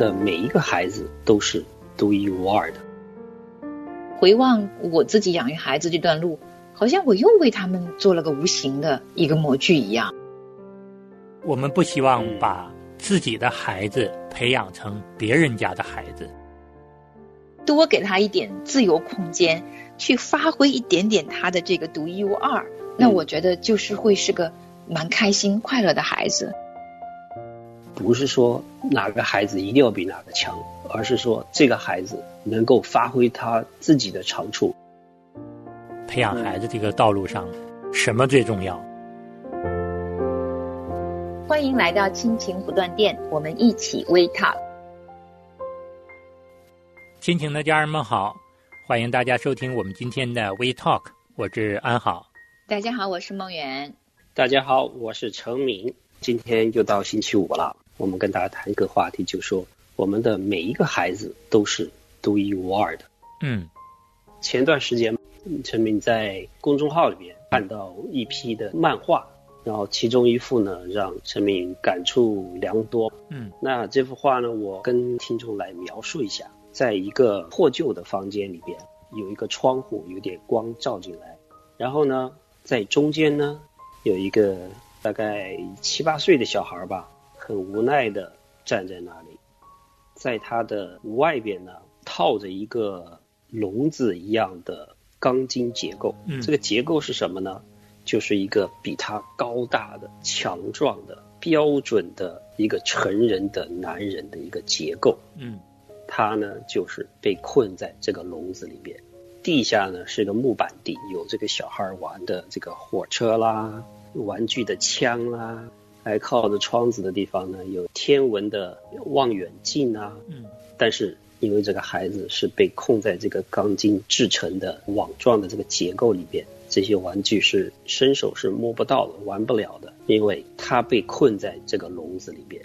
的每一个孩子都是独一无二的。回望我自己养育孩子这段路，好像我又为他们做了个无形的一个模具一样。我们不希望把自己的孩子培养成别人家的孩子，多给他一点自由空间，去发挥一点点他的这个独一无二。那我觉得就是会是个蛮开心、快乐的孩子。不是说哪个孩子一定要比哪个强，而是说这个孩子能够发挥他自己的长处。培养孩子这个道路上，什么最重要？欢迎来到亲情不断电，我们一起微 talk。亲情的家人们好，欢迎大家收听我们今天的微 talk，我是安好。大家好，我是梦圆。大家好，我是程敏。今天又到星期五了，我们跟大家谈一个话题，就说我们的每一个孩子都是独一无二的。嗯，前段时间，陈敏在公众号里面看到一批的漫画，然后其中一幅呢，让陈敏感触良多。嗯，那这幅画呢，我跟听众来描述一下，在一个破旧的房间里边，有一个窗户，有点光照进来，然后呢。在中间呢，有一个大概七八岁的小孩吧，很无奈的站在那里，在他的外边呢，套着一个笼子一样的钢筋结构。这个结构是什么呢？就是一个比他高大的、强壮的、标准的一个成人的男人的一个结构。嗯，他呢，就是被困在这个笼子里面。地下呢是个木板地，有这个小孩玩的这个火车啦，玩具的枪啦，还靠着窗子的地方呢有天文的望远镜啊。嗯。但是因为这个孩子是被控在这个钢筋制成的网状的这个结构里边，这些玩具是伸手是摸不到的，玩不了的，因为他被困在这个笼子里边。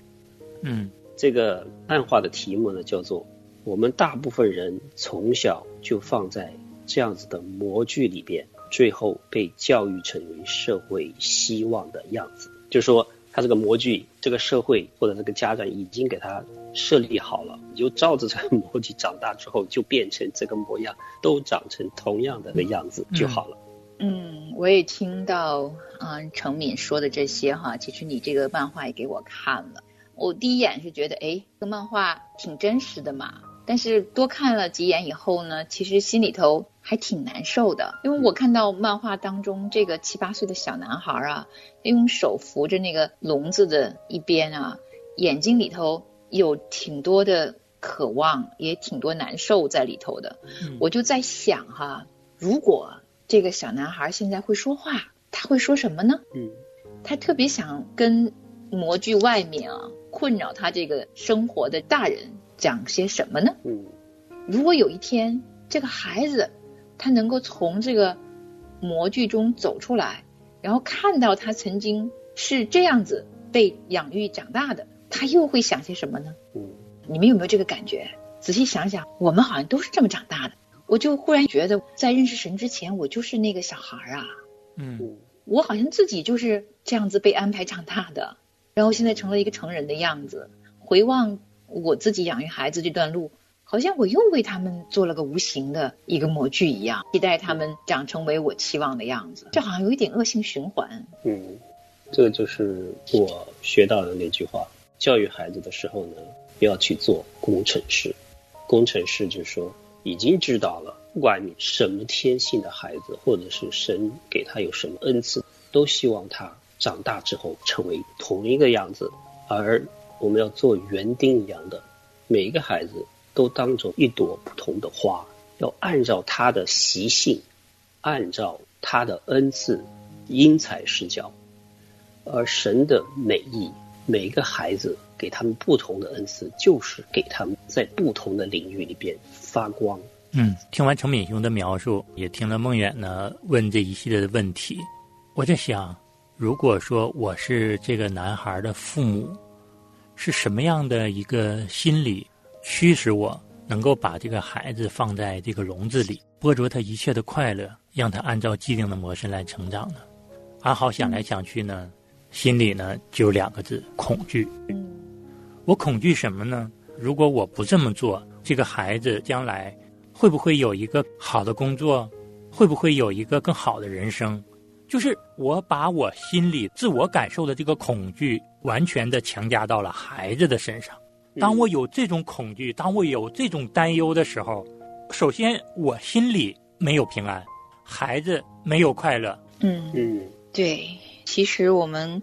嗯。这个漫画的题目呢叫做“我们大部分人从小就放在”。这样子的模具里边，最后被教育成为社会希望的样子，就说，他这个模具，这个社会或者这个家长已经给他设立好了，你就照着这个模具长大之后就变成这个模样，都长成同样的个样子就好了。嗯，我也听到嗯程敏说的这些哈，其实你这个漫画也给我看了，我第一眼是觉得，哎，这个漫画挺真实的嘛。但是多看了几眼以后呢，其实心里头还挺难受的，因为我看到漫画当中这个七八岁的小男孩啊，用手扶着那个笼子的一边啊，眼睛里头有挺多的渴望，也挺多难受在里头的。我就在想哈，如果这个小男孩现在会说话，他会说什么呢？嗯，他特别想跟模具外面啊困扰他这个生活的大人。讲些什么呢？嗯，如果有一天这个孩子他能够从这个模具中走出来，然后看到他曾经是这样子被养育长大的，他又会想些什么呢？嗯，你们有没有这个感觉？仔细想想，我们好像都是这么长大的。我就忽然觉得，在认识神之前，我就是那个小孩啊。嗯，我好像自己就是这样子被安排长大的，然后现在成了一个成人的样子。回望。我自己养育孩子这段路，好像我又为他们做了个无形的一个模具一样，期待他们长成为我期望的样子，这好像有一点恶性循环。嗯，这个就是我学到的那句话：教育孩子的时候呢，要去做工程师。工程师就是说，已经知道了，不管你什么天性的孩子，或者是神给他有什么恩赐，都希望他长大之后成为同一个样子，而。我们要做园丁一样的，每一个孩子都当做一朵不同的花，要按照他的习性，按照他的恩赐，因材施教。而神的美意，每一个孩子给他们不同的恩赐，就是给他们在不同的领域里边发光。嗯，听完程敏兄的描述，也听了孟远呢问这一系列的问题，我在想，如果说我是这个男孩的父母。是什么样的一个心理驱使我能够把这个孩子放在这个笼子里，剥夺他一切的快乐，让他按照既定的模式来成长呢？阿豪想来想去呢，心里呢就两个字：恐惧。我恐惧什么呢？如果我不这么做，这个孩子将来会不会有一个好的工作？会不会有一个更好的人生？就是我把我心里自我感受的这个恐惧，完全的强加到了孩子的身上。当我有这种恐惧，当我有这种担忧的时候，首先我心里没有平安，孩子没有快乐。嗯嗯，对，其实我们。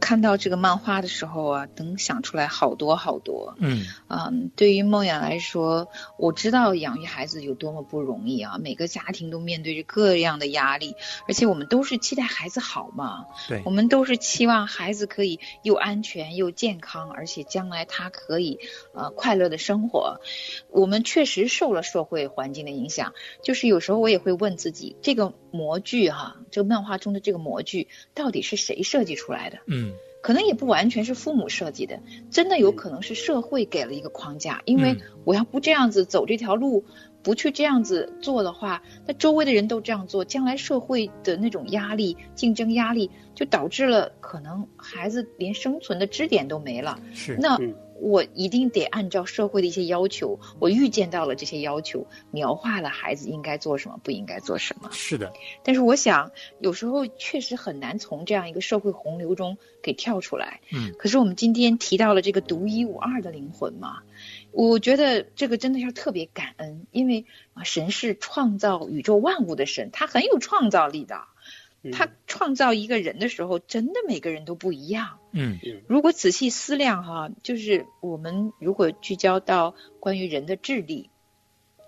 看到这个漫画的时候啊，能想出来好多好多。嗯，嗯，对于梦雅来说，我知道养育孩子有多么不容易啊！每个家庭都面对着各样的压力，而且我们都是期待孩子好嘛。对，我们都是期望孩子可以又安全又健康，而且将来他可以呃快乐的生活。我们确实受了社会环境的影响，就是有时候我也会问自己，这个模具哈，这个漫画中的这个模具到底是谁设计出来的？嗯。可能也不完全是父母设计的，真的有可能是社会给了一个框架。因为我要不这样子走这条路，不去这样子做的话，那周围的人都这样做，将来社会的那种压力、竞争压力，就导致了可能孩子连生存的支点都没了。是那。我一定得按照社会的一些要求，我预见到了这些要求，描画了孩子应该做什么，不应该做什么。是的，但是我想，有时候确实很难从这样一个社会洪流中给跳出来。嗯。可是我们今天提到了这个独一无二的灵魂嘛，我觉得这个真的要特别感恩，因为啊，神是创造宇宙万物的神，他很有创造力的。他创造一个人的时候，真的每个人都不一样。嗯，如果仔细思量哈，就是我们如果聚焦到关于人的智力，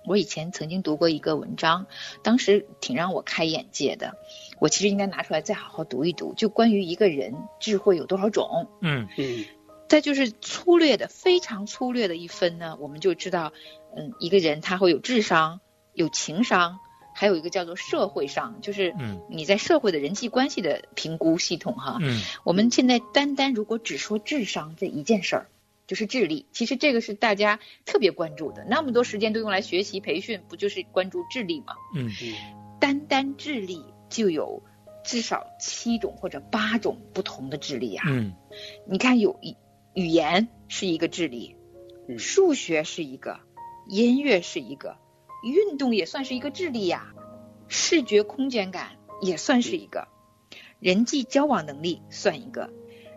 我以前曾经读过一个文章，当时挺让我开眼界的。我其实应该拿出来再好好读一读，就关于一个人智慧有多少种。嗯嗯，再就是粗略的、非常粗略的一分呢，我们就知道，嗯，一个人他会有智商、有情商。还有一个叫做社会上，就是你在社会的人际关系的评估系统哈。嗯，我们现在单单如果只说智商这一件事儿，就是智力，其实这个是大家特别关注的，那么多时间都用来学习培训，不就是关注智力吗？嗯嗯，单单智力就有至少七种或者八种不同的智力啊。嗯，你看有语语言是一个智力，数学是一个，音乐是一个。运动也算是一个智力呀，视觉空间感也算是一个，人际交往能力算一个，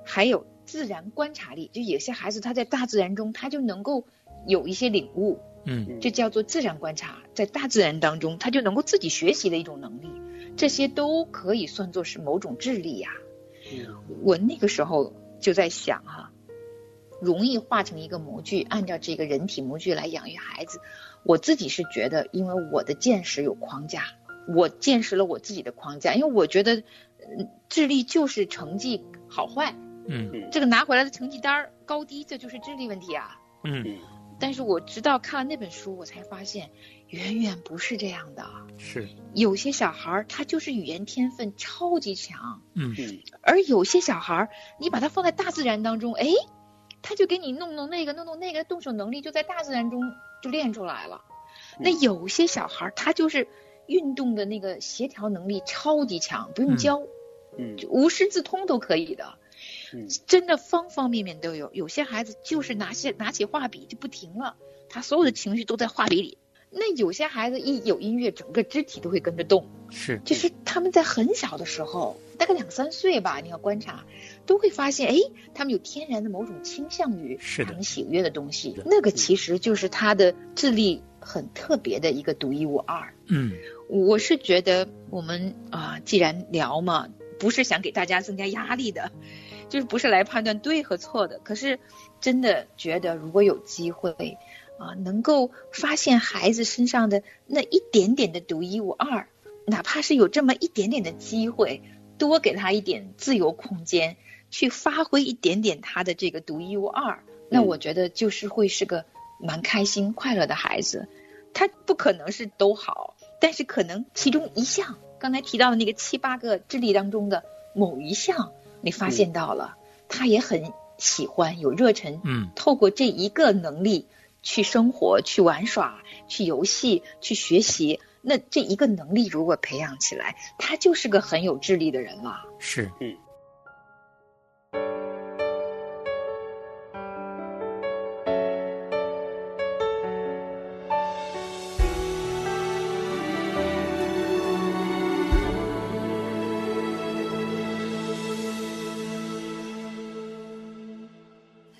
还有自然观察力，就有些孩子他在大自然中他就能够有一些领悟，嗯，这叫做自然观察，在大自然当中他就能够自己学习的一种能力，这些都可以算作是某种智力呀。我那个时候就在想哈。容易化成一个模具，按照这个人体模具来养育孩子。我自己是觉得，因为我的见识有框架，我见识了我自己的框架。因为我觉得，智力就是成绩好坏，嗯，这个拿回来的成绩单高低，这就是智力问题啊。嗯，但是我直到看了那本书，我才发现，远远不是这样的。是，有些小孩他就是语言天分超级强，嗯，而有些小孩你把他放在大自然当中，哎。他就给你弄弄那个，弄弄那个，动手能力就在大自然中就练出来了。那有些小孩他就是运动的那个协调能力超级强，不用教，嗯，无师自通都可以的。嗯，真的方方面面都有。有些孩子就是拿起拿起画笔就不停了，他所有的情绪都在画笔里。那有些孩子一有音乐，整个肢体都会跟着动。是，就是他们在很小的时候，大概两三岁吧，你要观察，都会发现，哎，他们有天然的某种倾向于让人喜悦的东西。那个其实就是他的智力很特别的一个独一无二。嗯，我是觉得我们啊，既然聊嘛，不是想给大家增加压力的，就是不是来判断对和错的。可是真的觉得，如果有机会。啊，能够发现孩子身上的那一点点的独一无二，哪怕是有这么一点点的机会，多给他一点自由空间，去发挥一点点他的这个独一无二，那我觉得就是会是个蛮开心快乐的孩子。他不可能是都好，但是可能其中一项，刚才提到的那个七八个智力当中的某一项，你发现到了，他也很喜欢，有热忱，嗯，透过这一个能力。去生活，去玩耍，去游戏，去学习。那这一个能力如果培养起来，他就是个很有智力的人了。是，嗯。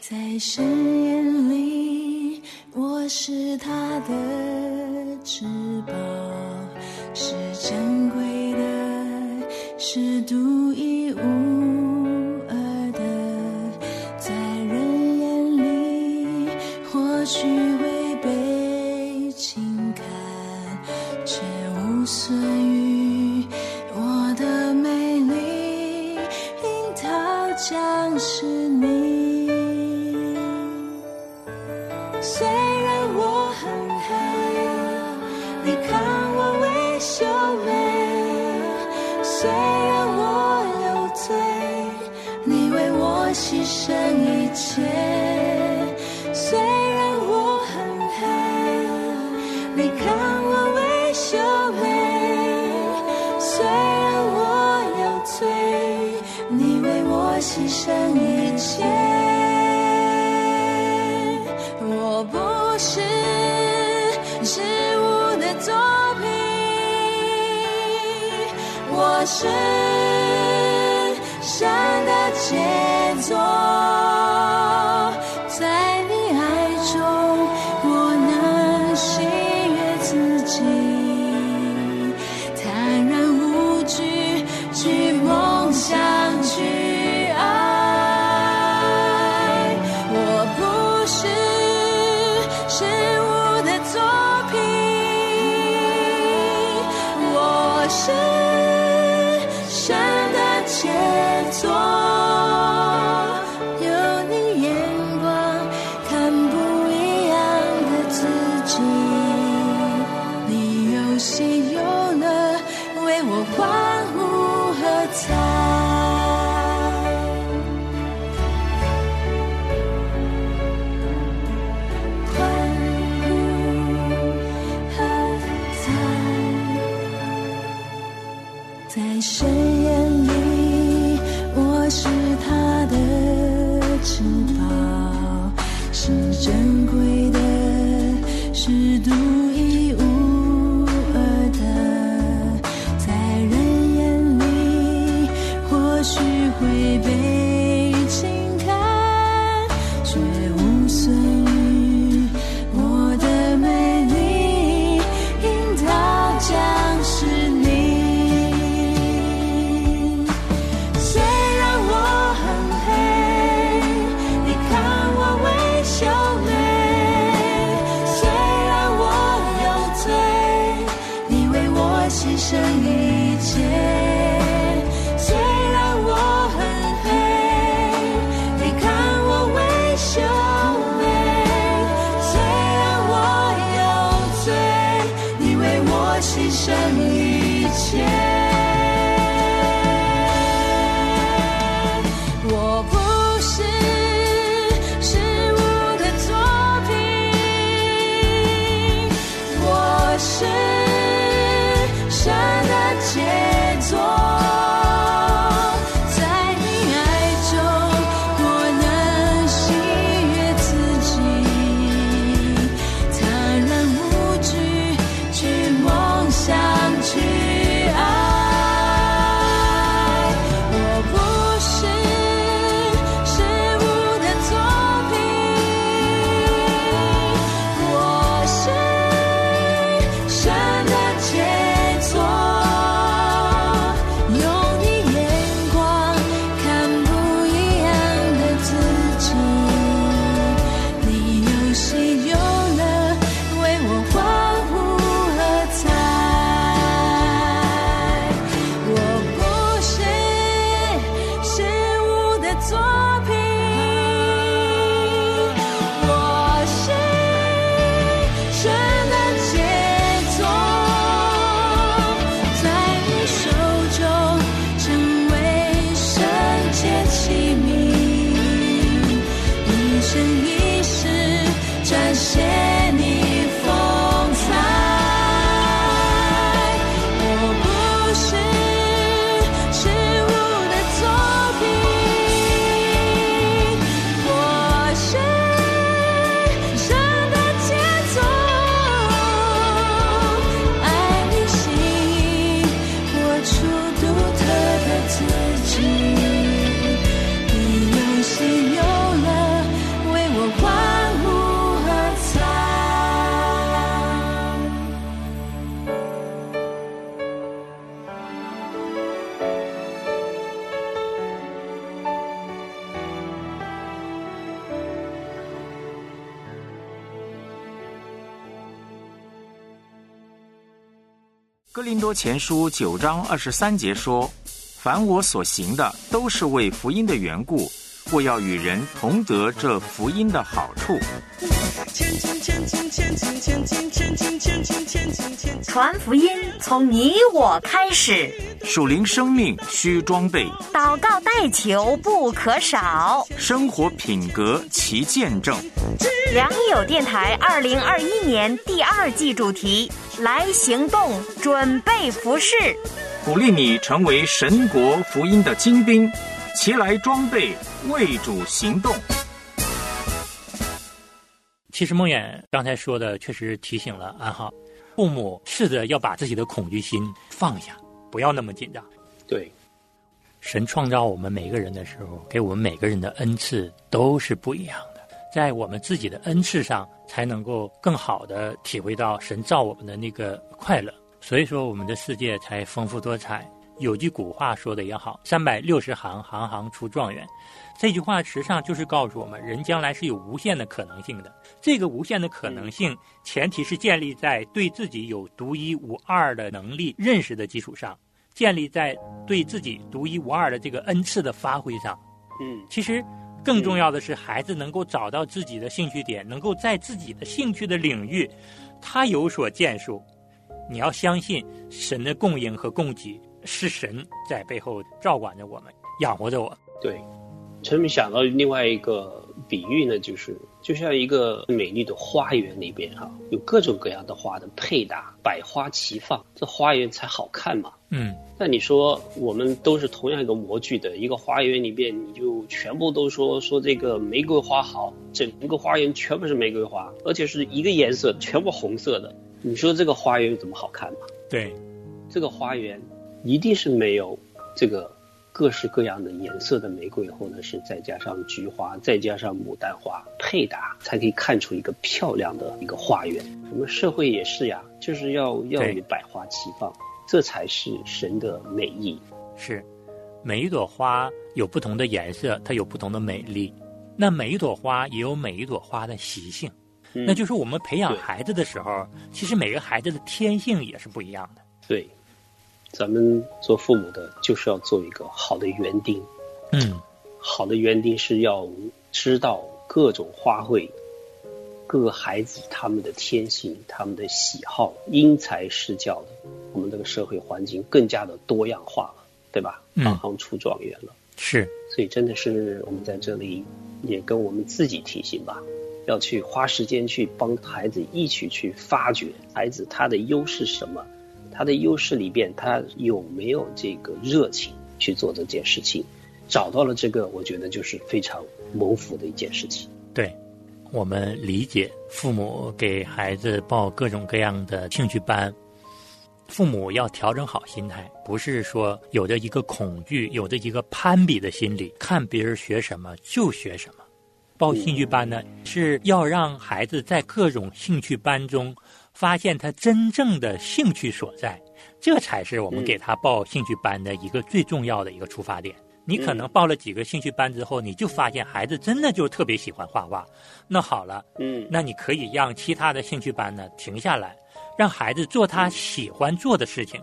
在深夜里，我是他的执。牺牲一切虽然我很黑你看我微笑美虽然我有罪你为我牺牲一切。我不是失误的作品我是山的见 exalt. 哥林多前书九章二十三节说：“凡我所行的，都是为福音的缘故，或要与人同得这福音的好处。”传福音从你我开始，属灵生命需装备，祷告代求不可少。生活品格其见证。良友电台二零二一年第二季主题：来行动，准备服饰。鼓励你成为神国福音的精兵，齐来装备，为主行动。其实梦远刚才说的确实提醒了安浩，父母试着要把自己的恐惧心放下，不要那么紧张。对，神创造我们每个人的时候，给我们每个人的恩赐都是不一样的，在我们自己的恩赐上，才能够更好的体会到神造我们的那个快乐。所以说，我们的世界才丰富多彩。有句古话说的也好：“三百六十行，行行出状元。”这句话实际上就是告诉我们，人将来是有无限的可能性的。这个无限的可能性，前提是建立在对自己有独一无二的能力认识的基础上，建立在对自己独一无二的这个恩赐的发挥上。嗯，其实更重要的是，孩子能够找到自己的兴趣点，能够在自己的兴趣的领域，他有所建树。你要相信神的供应和供给是神在背后照管着我们，养活着我。对。陈明想到另外一个比喻呢，就是就像一个美丽的花园里边哈，有各种各样的花的配搭，百花齐放，这花园才好看嘛。嗯，那你说我们都是同样一个模具的一个花园里边，你就全部都说说这个玫瑰花好，整个花园全部是玫瑰花，而且是一个颜色，全部红色的，你说这个花园怎么好看嘛？对，这个花园一定是没有这个。各式各样的颜色的玫瑰，或者是再加上菊花，再加上牡丹花配搭，才可以看出一个漂亮的一个花园。我们社会也是呀，就是要要有百花齐放，这才是神的美意。是，每一朵花有不同的颜色，它有不同的美丽。那每一朵花也有每一朵花的习性，那就是我们培养孩子的时候，其实每个孩子的天性也是不一样的。对。咱们做父母的，就是要做一个好的园丁。嗯，好的园丁是要知道各种花卉，各个孩子他们的天性、他们的喜好，因材施教的。我们这个社会环境更加的多样化了，对吧？行行出状元了。是，所以真的是我们在这里也跟我们自己提醒吧，要去花时间去帮孩子一起去发掘孩子他的优势什么。他的优势里边，他有没有这个热情去做这件事情？找到了这个，我觉得就是非常谋福的一件事情。对，我们理解父母给孩子报各种各样的兴趣班，父母要调整好心态，不是说有着一个恐惧、有着一个攀比的心理，看别人学什么就学什么。报兴趣班呢，是要让孩子在各种兴趣班中。发现他真正的兴趣所在，这才是我们给他报兴趣班的一个最重要的一个出发点。你可能报了几个兴趣班之后，你就发现孩子真的就特别喜欢画画。那好了，嗯，那你可以让其他的兴趣班呢停下来，让孩子做他喜欢做的事情。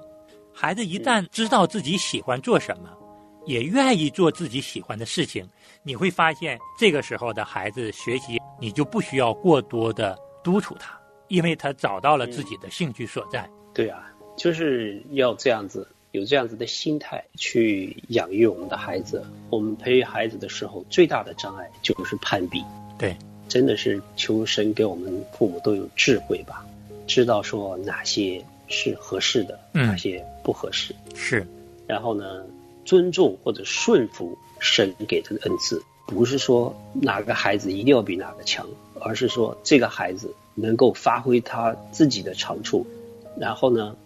孩子一旦知道自己喜欢做什么，也愿意做自己喜欢的事情，你会发现这个时候的孩子学习，你就不需要过多的督促他。因为他找到了自己的兴趣所在。对啊，就是要这样子，有这样子的心态去养育我们的孩子。我们培育孩子的时候，最大的障碍就是攀比。对，真的是求神给我们父母都有智慧吧，知道说哪些是合适的，哪些不合适。是，然后呢，尊重或者顺服神给他的恩赐，不是说哪个孩子一定要比哪个强，而是说这个孩子。能够发挥他自己的长处，然后呢，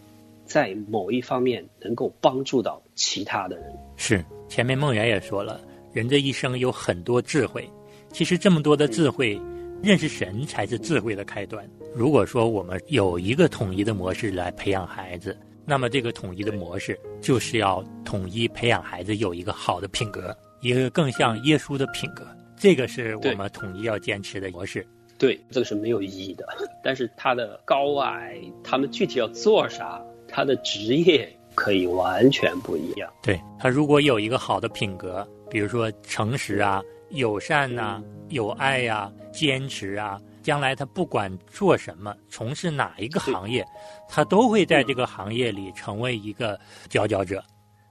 在某一方面能够帮助到其他的人。是，前面梦圆也说了，人这一生有很多智慧，其实这么多的智慧，认识神才是智慧的开端。如果说我们有一个统一的模式来培养孩子，那么这个统一的模式就是要统一培养孩子有一个好的品格，一个更像耶稣的品格。这个是我们统一要坚持的模式。对，这个是没有意义的。但是他的高矮，他们具体要做啥，他的职业可以完全不一样。对他如果有一个好的品格，比如说诚实啊、友善呐、有爱呀、坚持啊，将来他不管做什么，从事哪一个行业，他都会在这个行业里成为一个佼佼者，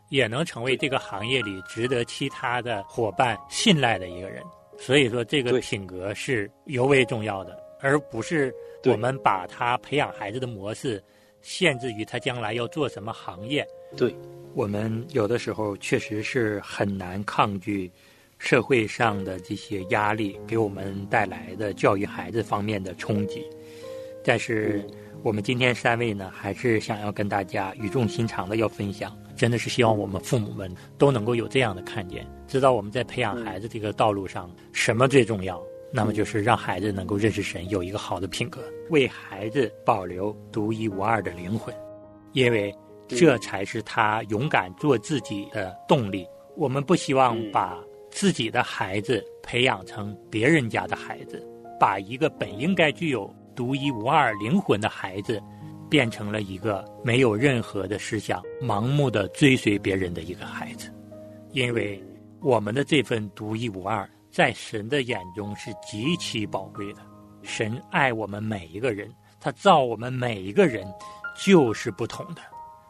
也能成为这个行业里值得其他的伙伴信赖的一个人。所以说，这个品格是尤为重要的，而不是我们把他培养孩子的模式限制于他将来要做什么行业。对，我们有的时候确实是很难抗拒社会上的这些压力给我们带来的教育孩子方面的冲击。但是我们今天三位呢，还是想要跟大家语重心长的要分享，真的是希望我们父母们都能够有这样的看见，知道我们在培养孩子这个道路上，什么最重要？那么就是让孩子能够认识神，有一个好的品格，为孩子保留独一无二的灵魂，因为这才是他勇敢做自己的动力。我们不希望把自己的孩子培养成别人家的孩子，把一个本应该具有独一无二灵魂的孩子，变成了一个没有任何的思想、盲目的追随别人的一个孩子。因为我们的这份独一无二，在神的眼中是极其宝贵的。神爱我们每一个人，他造我们每一个人就是不同的。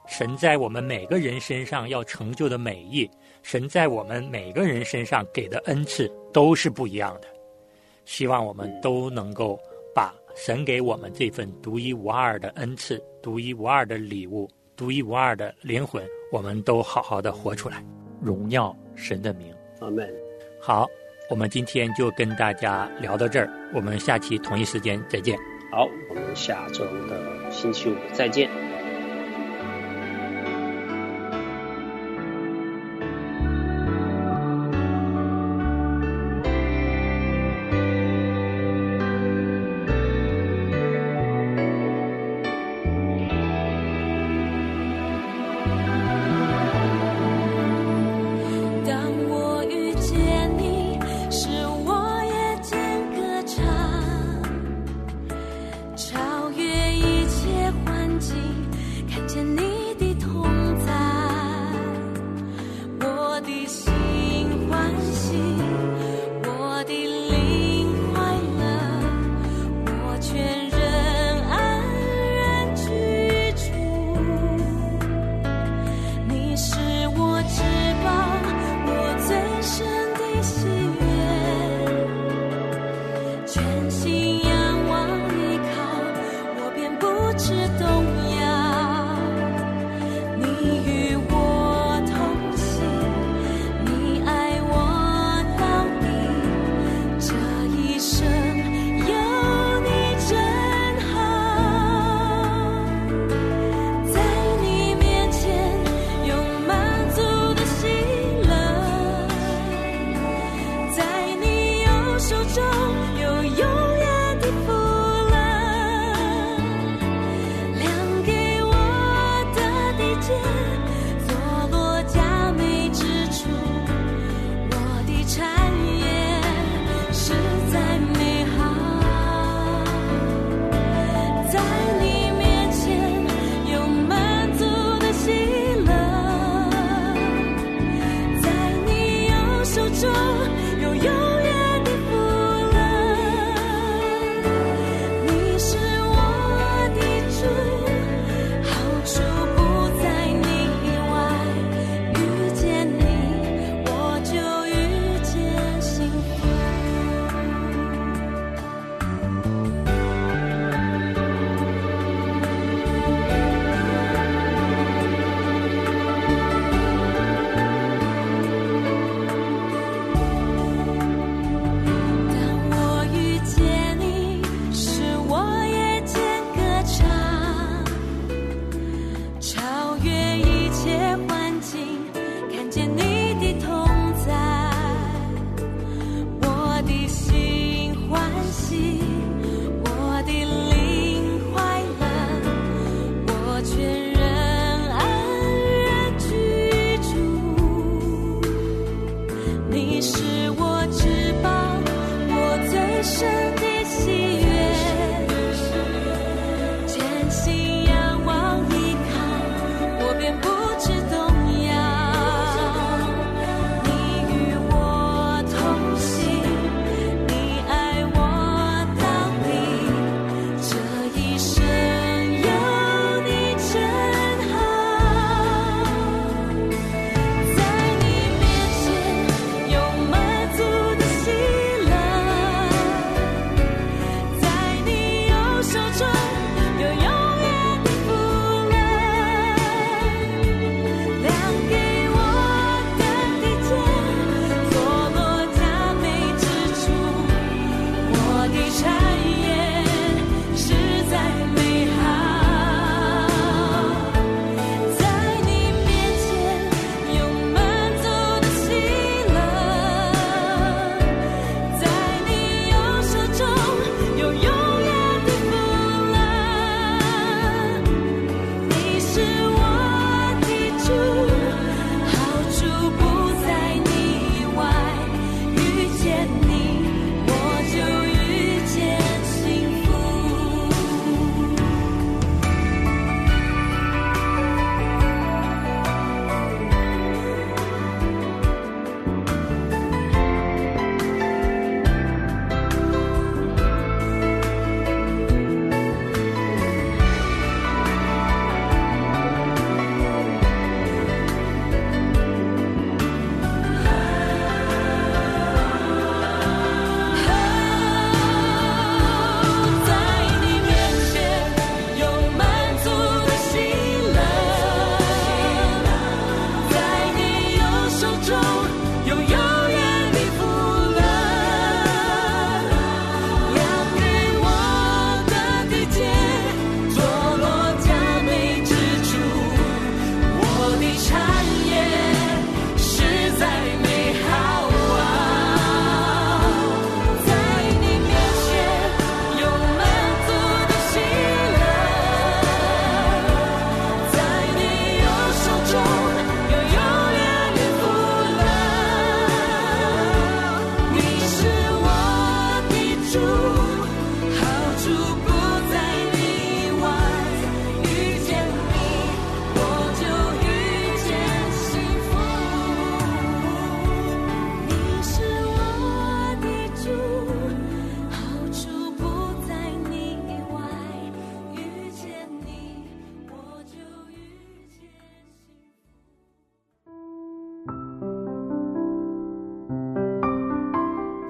神在我们每个人身上要成就的美意，神在我们每个人身上给的恩赐都是不一样的。希望我们都能够把神给我们这份独一无二的恩赐、独一无二的礼物、独一无二的灵魂，我们都好好的活出来，荣耀神的名。阿门。好，我们今天就跟大家聊到这儿，我们下期同一时间再见。好，我们下周的星期五再见。